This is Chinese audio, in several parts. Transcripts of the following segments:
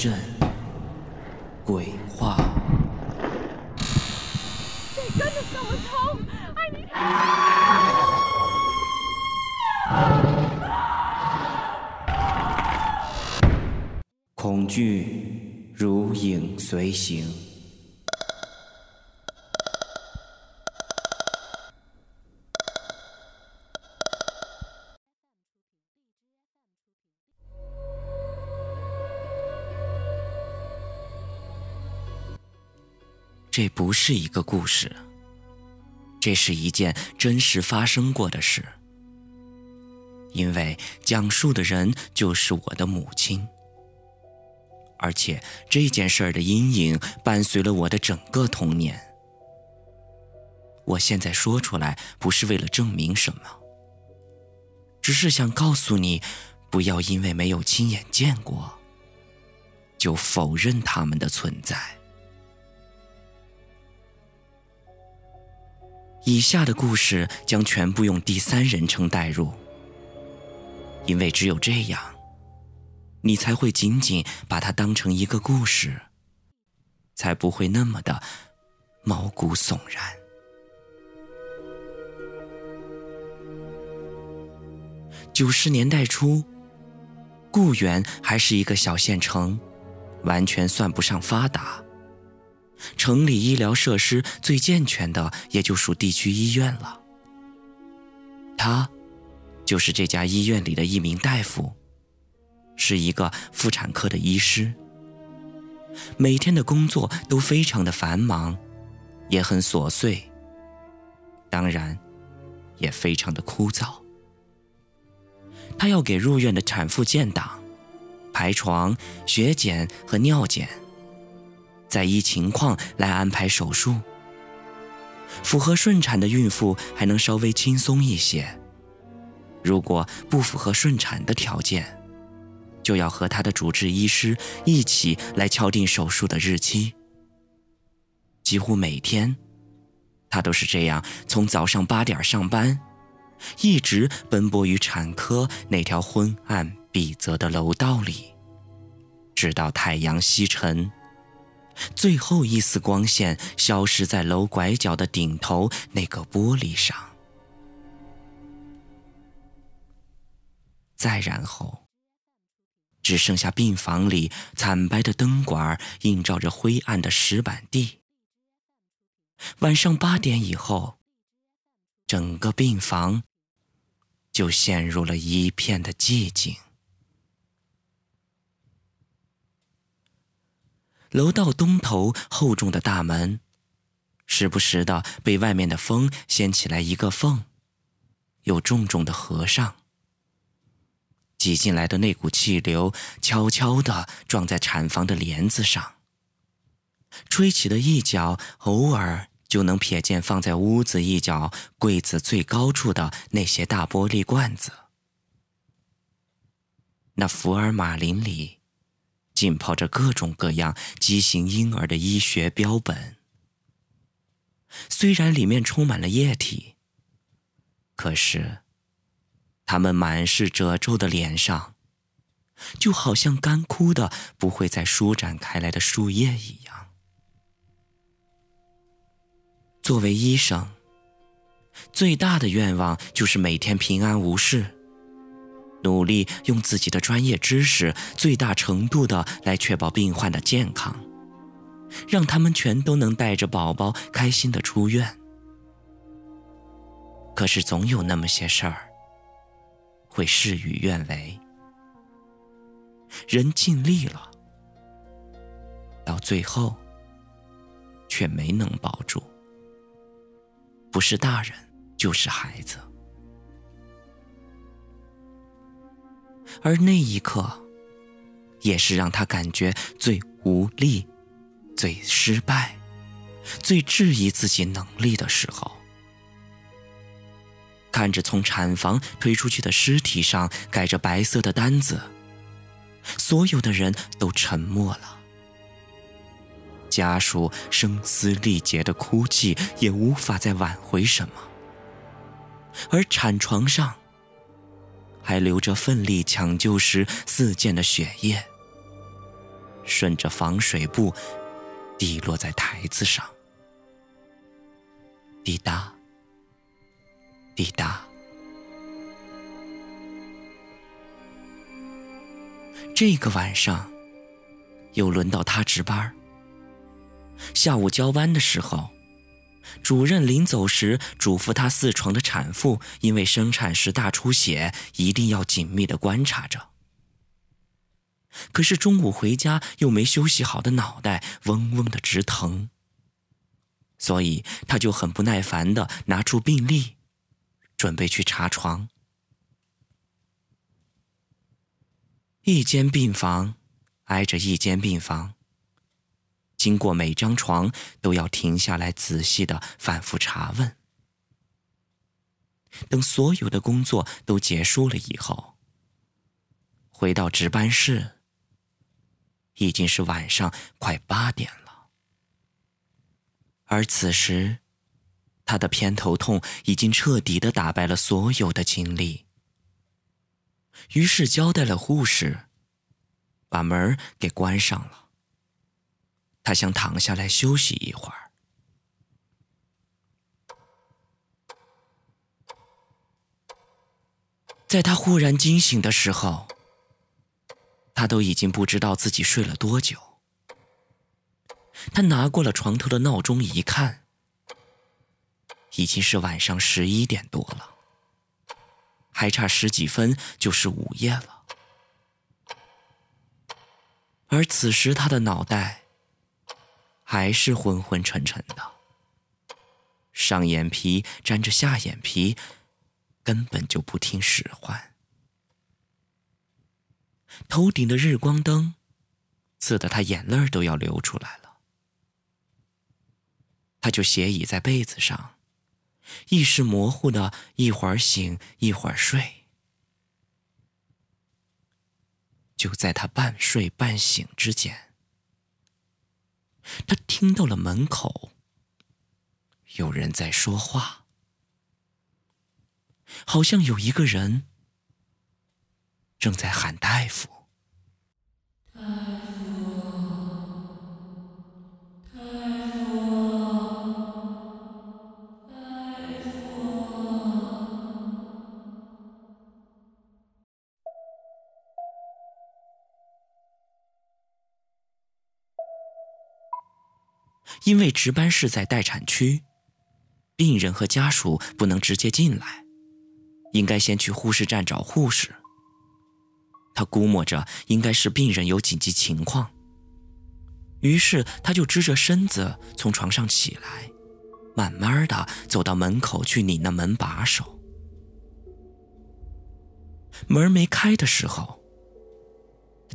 阵鬼话。恐惧如影随形。这不是一个故事，这是一件真实发生过的事。因为讲述的人就是我的母亲，而且这件事儿的阴影伴随了我的整个童年。我现在说出来不是为了证明什么，只是想告诉你，不要因为没有亲眼见过，就否认他们的存在。以下的故事将全部用第三人称代入，因为只有这样，你才会仅仅把它当成一个故事，才不会那么的毛骨悚然。九十年代初，固原还是一个小县城，完全算不上发达。城里医疗设施最健全的也就属地区医院了。他，就是这家医院里的一名大夫，是一个妇产科的医师。每天的工作都非常的繁忙，也很琐碎，当然，也非常的枯燥。他要给入院的产妇建档、排床、血检和尿检。再依情况来安排手术。符合顺产的孕妇还能稍微轻松一些。如果不符合顺产的条件，就要和他的主治医师一起来敲定手术的日期。几乎每天，他都是这样从早上八点上班，一直奔波于产科那条昏暗闭塞的楼道里，直到太阳西沉。最后一丝光线消失在楼拐角的顶头那个玻璃上，再然后，只剩下病房里惨白的灯管映照着灰暗的石板地。晚上八点以后，整个病房就陷入了一片的寂静。楼道东头厚重的大门，时不时的被外面的风掀起来一个缝，又重重的合上。挤进来的那股气流悄悄地撞在产房的帘子上，吹起的一角偶尔就能瞥见放在屋子一角柜子最高处的那些大玻璃罐子，那福尔马林里。浸泡着各种各样畸形婴儿的医学标本，虽然里面充满了液体，可是他们满是褶皱的脸上，就好像干枯的不会再舒展开来的树叶一样。作为医生，最大的愿望就是每天平安无事。努力用自己的专业知识，最大程度的来确保病患的健康，让他们全都能带着宝宝开心的出院。可是总有那么些事儿会事与愿违，人尽力了，到最后却没能保住，不是大人就是孩子。而那一刻，也是让他感觉最无力、最失败、最质疑自己能力的时候。看着从产房推出去的尸体上盖着白色的单子，所有的人都沉默了。家属声嘶力竭的哭泣也无法再挽回什么，而产床上。还流着奋力抢救时四溅的血液，顺着防水布滴落在台子上，滴答，滴答。这个晚上，又轮到他值班。下午交班的时候，主任临走时嘱咐他四床的产妇，因为生产时大出血，一定要紧密的观察着。可是中午回家又没休息好的脑袋嗡嗡的直疼，所以他就很不耐烦的拿出病历，准备去查床。一间病房挨着一间病房，经过每张床都要停下来仔细的反复查问。等所有的工作都结束了以后，回到值班室。已经是晚上快八点了，而此时，他的偏头痛已经彻底的打败了所有的精力。于是交代了护士，把门给关上了。他想躺下来休息一会儿，在他忽然惊醒的时候。他都已经不知道自己睡了多久。他拿过了床头的闹钟，一看，已经是晚上十一点多了，还差十几分就是午夜了。而此时他的脑袋还是昏昏沉沉的，上眼皮沾着下眼皮，根本就不听使唤。头顶的日光灯，刺得他眼泪都要流出来了。他就斜倚在被子上，意识模糊的，一会儿醒一会儿睡。就在他半睡半醒之间，他听到了门口有人在说话，好像有一个人。正在喊大夫。因为值班室在待产区，病人和家属不能直接进来，应该先去护士站找护士。他估摸着应该是病人有紧急情况，于是他就支着身子从床上起来，慢慢的走到门口去拧那门把手。门没开的时候，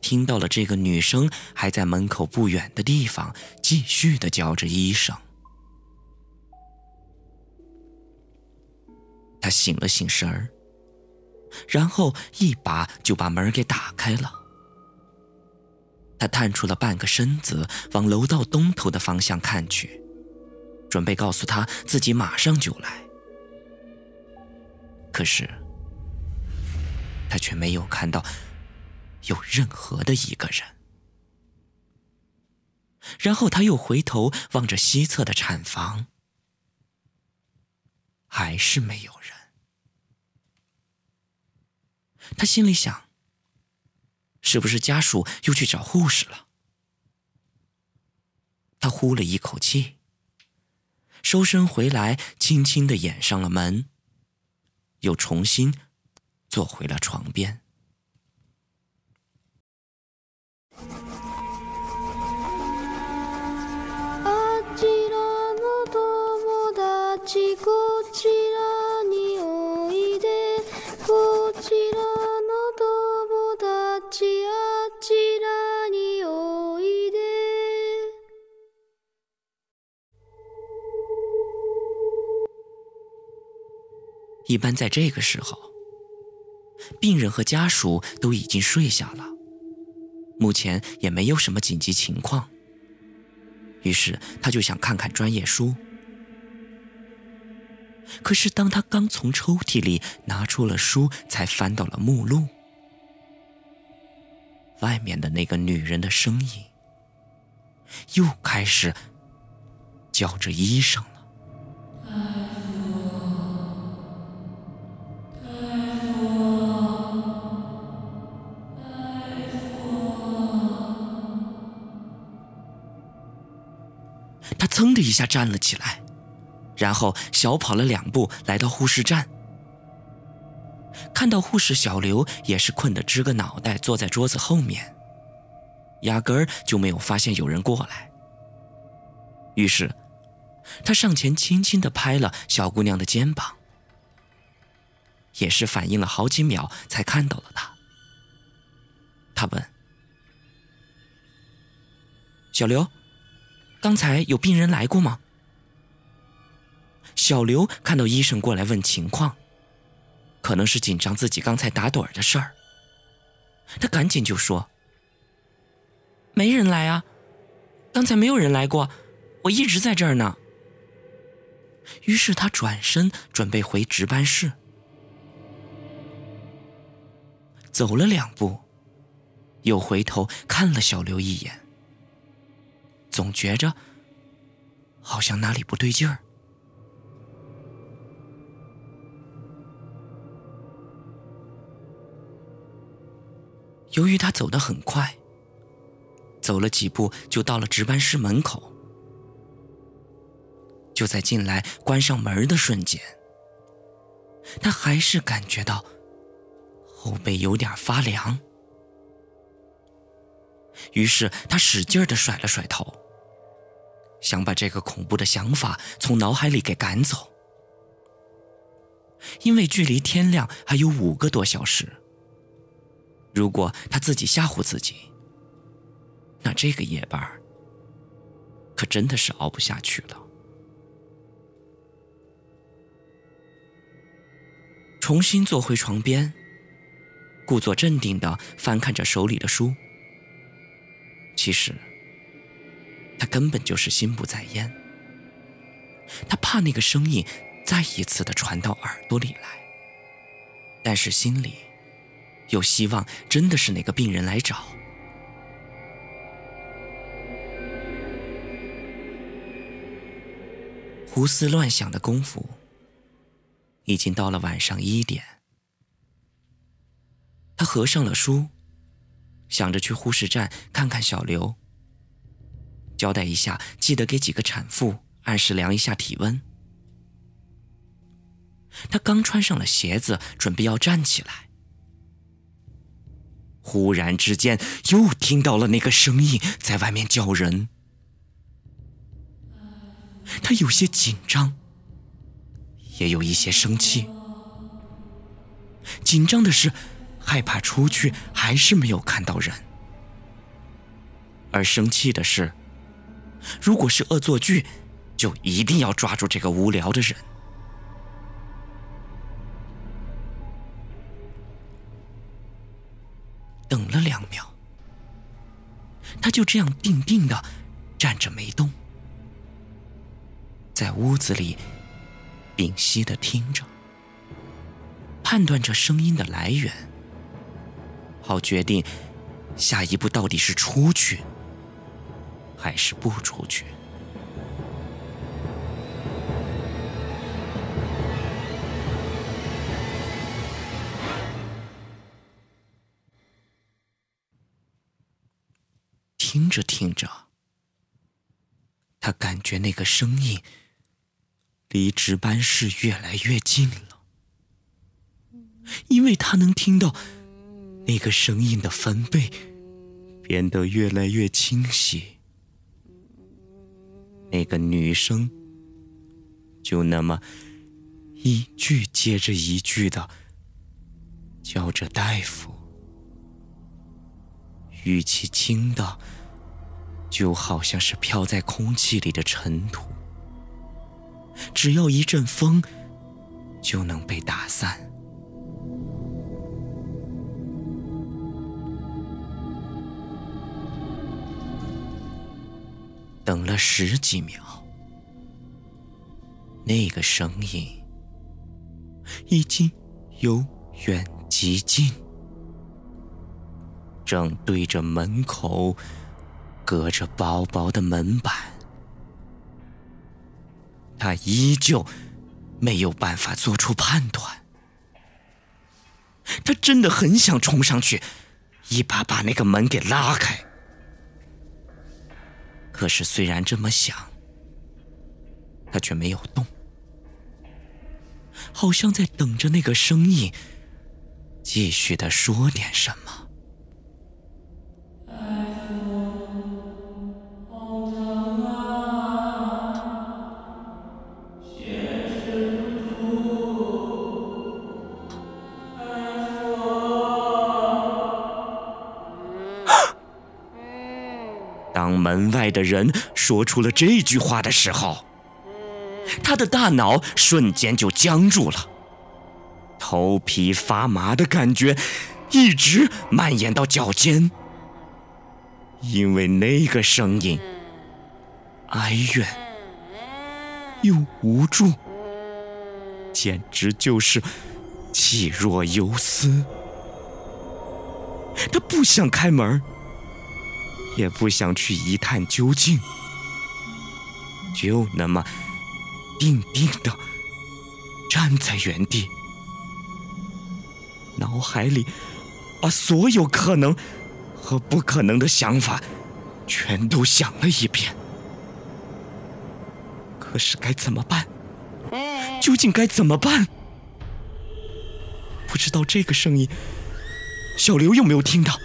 听到了这个女生还在门口不远的地方继续的叫着医生。他醒了醒神儿。然后一把就把门给打开了。他探出了半个身子，往楼道东头的方向看去，准备告诉他自己马上就来。可是，他却没有看到有任何的一个人。然后他又回头望着西侧的产房，还是没有人。他心里想：“是不是家属又去找护士了？”他呼了一口气，收身回来，轻轻的掩上了门，又重新坐回了床边。一般在这个时候，病人和家属都已经睡下了，目前也没有什么紧急情况。于是他就想看看专业书。可是当他刚从抽屉里拿出了书，才翻到了目录，外面的那个女人的声音又开始叫着医生了。噌的一下站了起来，然后小跑了两步来到护士站。看到护士小刘也是困得支个脑袋，坐在桌子后面，压根儿就没有发现有人过来。于是，他上前轻轻的拍了小姑娘的肩膀，也是反应了好几秒才看到了她。他问：“小刘，刚才有病人来过吗？”小刘看到医生过来问情况。可能是紧张自己刚才打盹的事儿，他赶紧就说：“没人来啊，刚才没有人来过，我一直在这儿呢。”于是他转身准备回值班室，走了两步，又回头看了小刘一眼，总觉着好像哪里不对劲儿。由于他走得很快，走了几步就到了值班室门口。就在进来关上门的瞬间，他还是感觉到后背有点发凉。于是他使劲的甩了甩头，想把这个恐怖的想法从脑海里给赶走。因为距离天亮还有五个多小时。如果他自己吓唬自己，那这个夜班可真的是熬不下去了。重新坐回床边，故作镇定的翻看着手里的书。其实，他根本就是心不在焉，他怕那个声音再一次的传到耳朵里来，但是心里。又希望真的是哪个病人来找。胡思乱想的功夫，已经到了晚上一点。他合上了书，想着去护士站看看小刘，交代一下，记得给几个产妇按时量一下体温。他刚穿上了鞋子，准备要站起来。忽然之间，又听到了那个声音在外面叫人。他有些紧张，也有一些生气。紧张的是害怕出去还是没有看到人，而生气的是，如果是恶作剧，就一定要抓住这个无聊的人。等了两秒，他就这样定定的站着没动，在屋子里屏息的听着，判断着声音的来源，好决定下一步到底是出去还是不出去。听着听着，他感觉那个声音离值班室越来越近了，因为他能听到那个声音的分贝变得越来越清晰。那个女生就那么一句接着一句的叫着“大夫”，语气轻的。就好像是飘在空气里的尘土，只要一阵风，就能被打散。了十几秒，那个声音已经由远及近，正对着门口。隔着薄薄的门板，他依旧没有办法做出判断。他真的很想冲上去，一把把那个门给拉开。可是虽然这么想，他却没有动，好像在等着那个声音继续的说点什么。当门外的人说出了这句话的时候，他的大脑瞬间就僵住了，头皮发麻的感觉一直蔓延到脚尖，因为那个声音哀怨又无助，简直就是气若游丝。他不想开门。也不想去一探究竟，就那么定定的站在原地，脑海里把所有可能和不可能的想法全都想了一遍。可是该怎么办？究竟该怎么办？不知道这个声音，小刘有没有听到？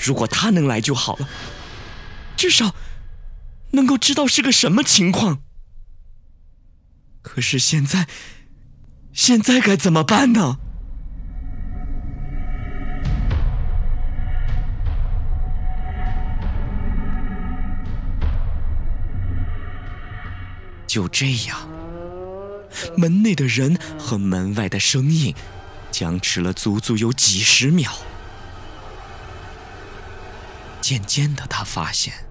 如果他能来就好了，至少能够知道是个什么情况。可是现在，现在该怎么办呢？就这样，门内的人和门外的声音僵持了足足有几十秒。渐渐的，他发现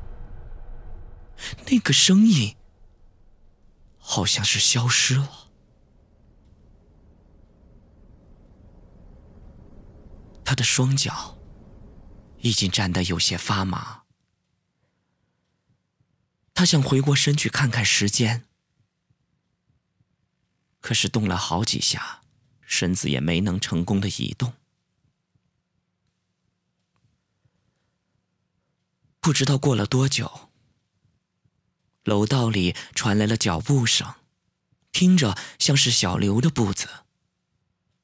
那个声音好像是消失了。他的双脚已经站得有些发麻，他想回过身去看看时间，可是动了好几下，身子也没能成功的移动。不知道过了多久，楼道里传来了脚步声，听着像是小刘的步子。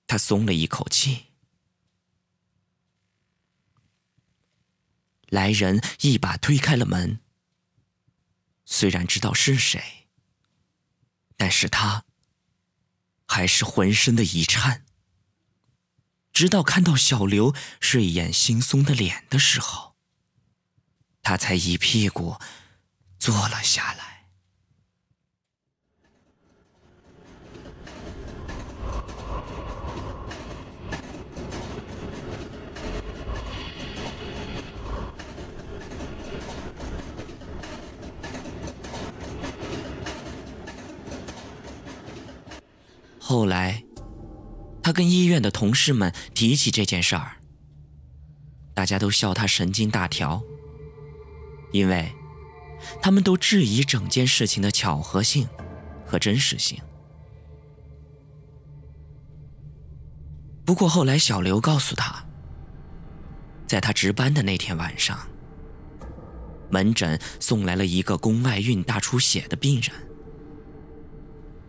他松了一口气。来人一把推开了门。虽然知道是谁，但是他还是浑身的一颤。直到看到小刘睡眼惺忪的脸的时候。他才一屁股坐了下来。后来，他跟医院的同事们提起这件事儿，大家都笑他神经大条。因为，他们都质疑整件事情的巧合性和真实性。不过后来，小刘告诉他，在他值班的那天晚上，门诊送来了一个宫外孕大出血的病人，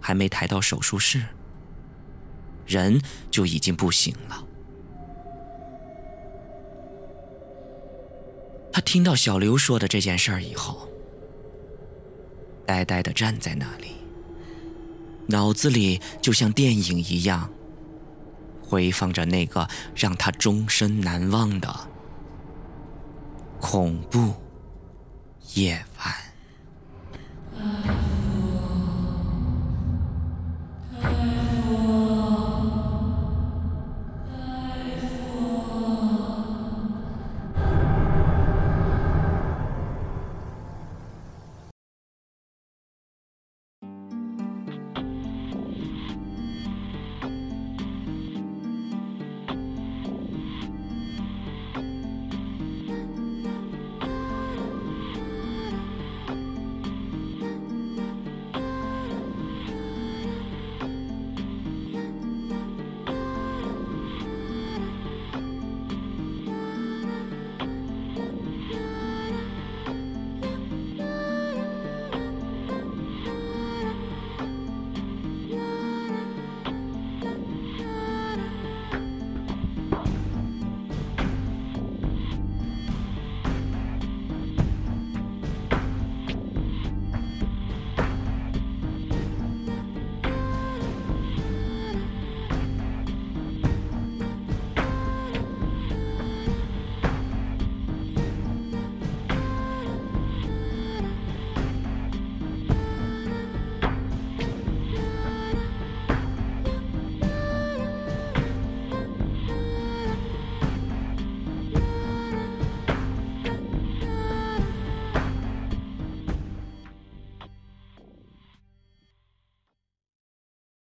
还没抬到手术室，人就已经不行了。他听到小刘说的这件事儿以后，呆呆的站在那里，脑子里就像电影一样，回放着那个让他终身难忘的恐怖夜晚。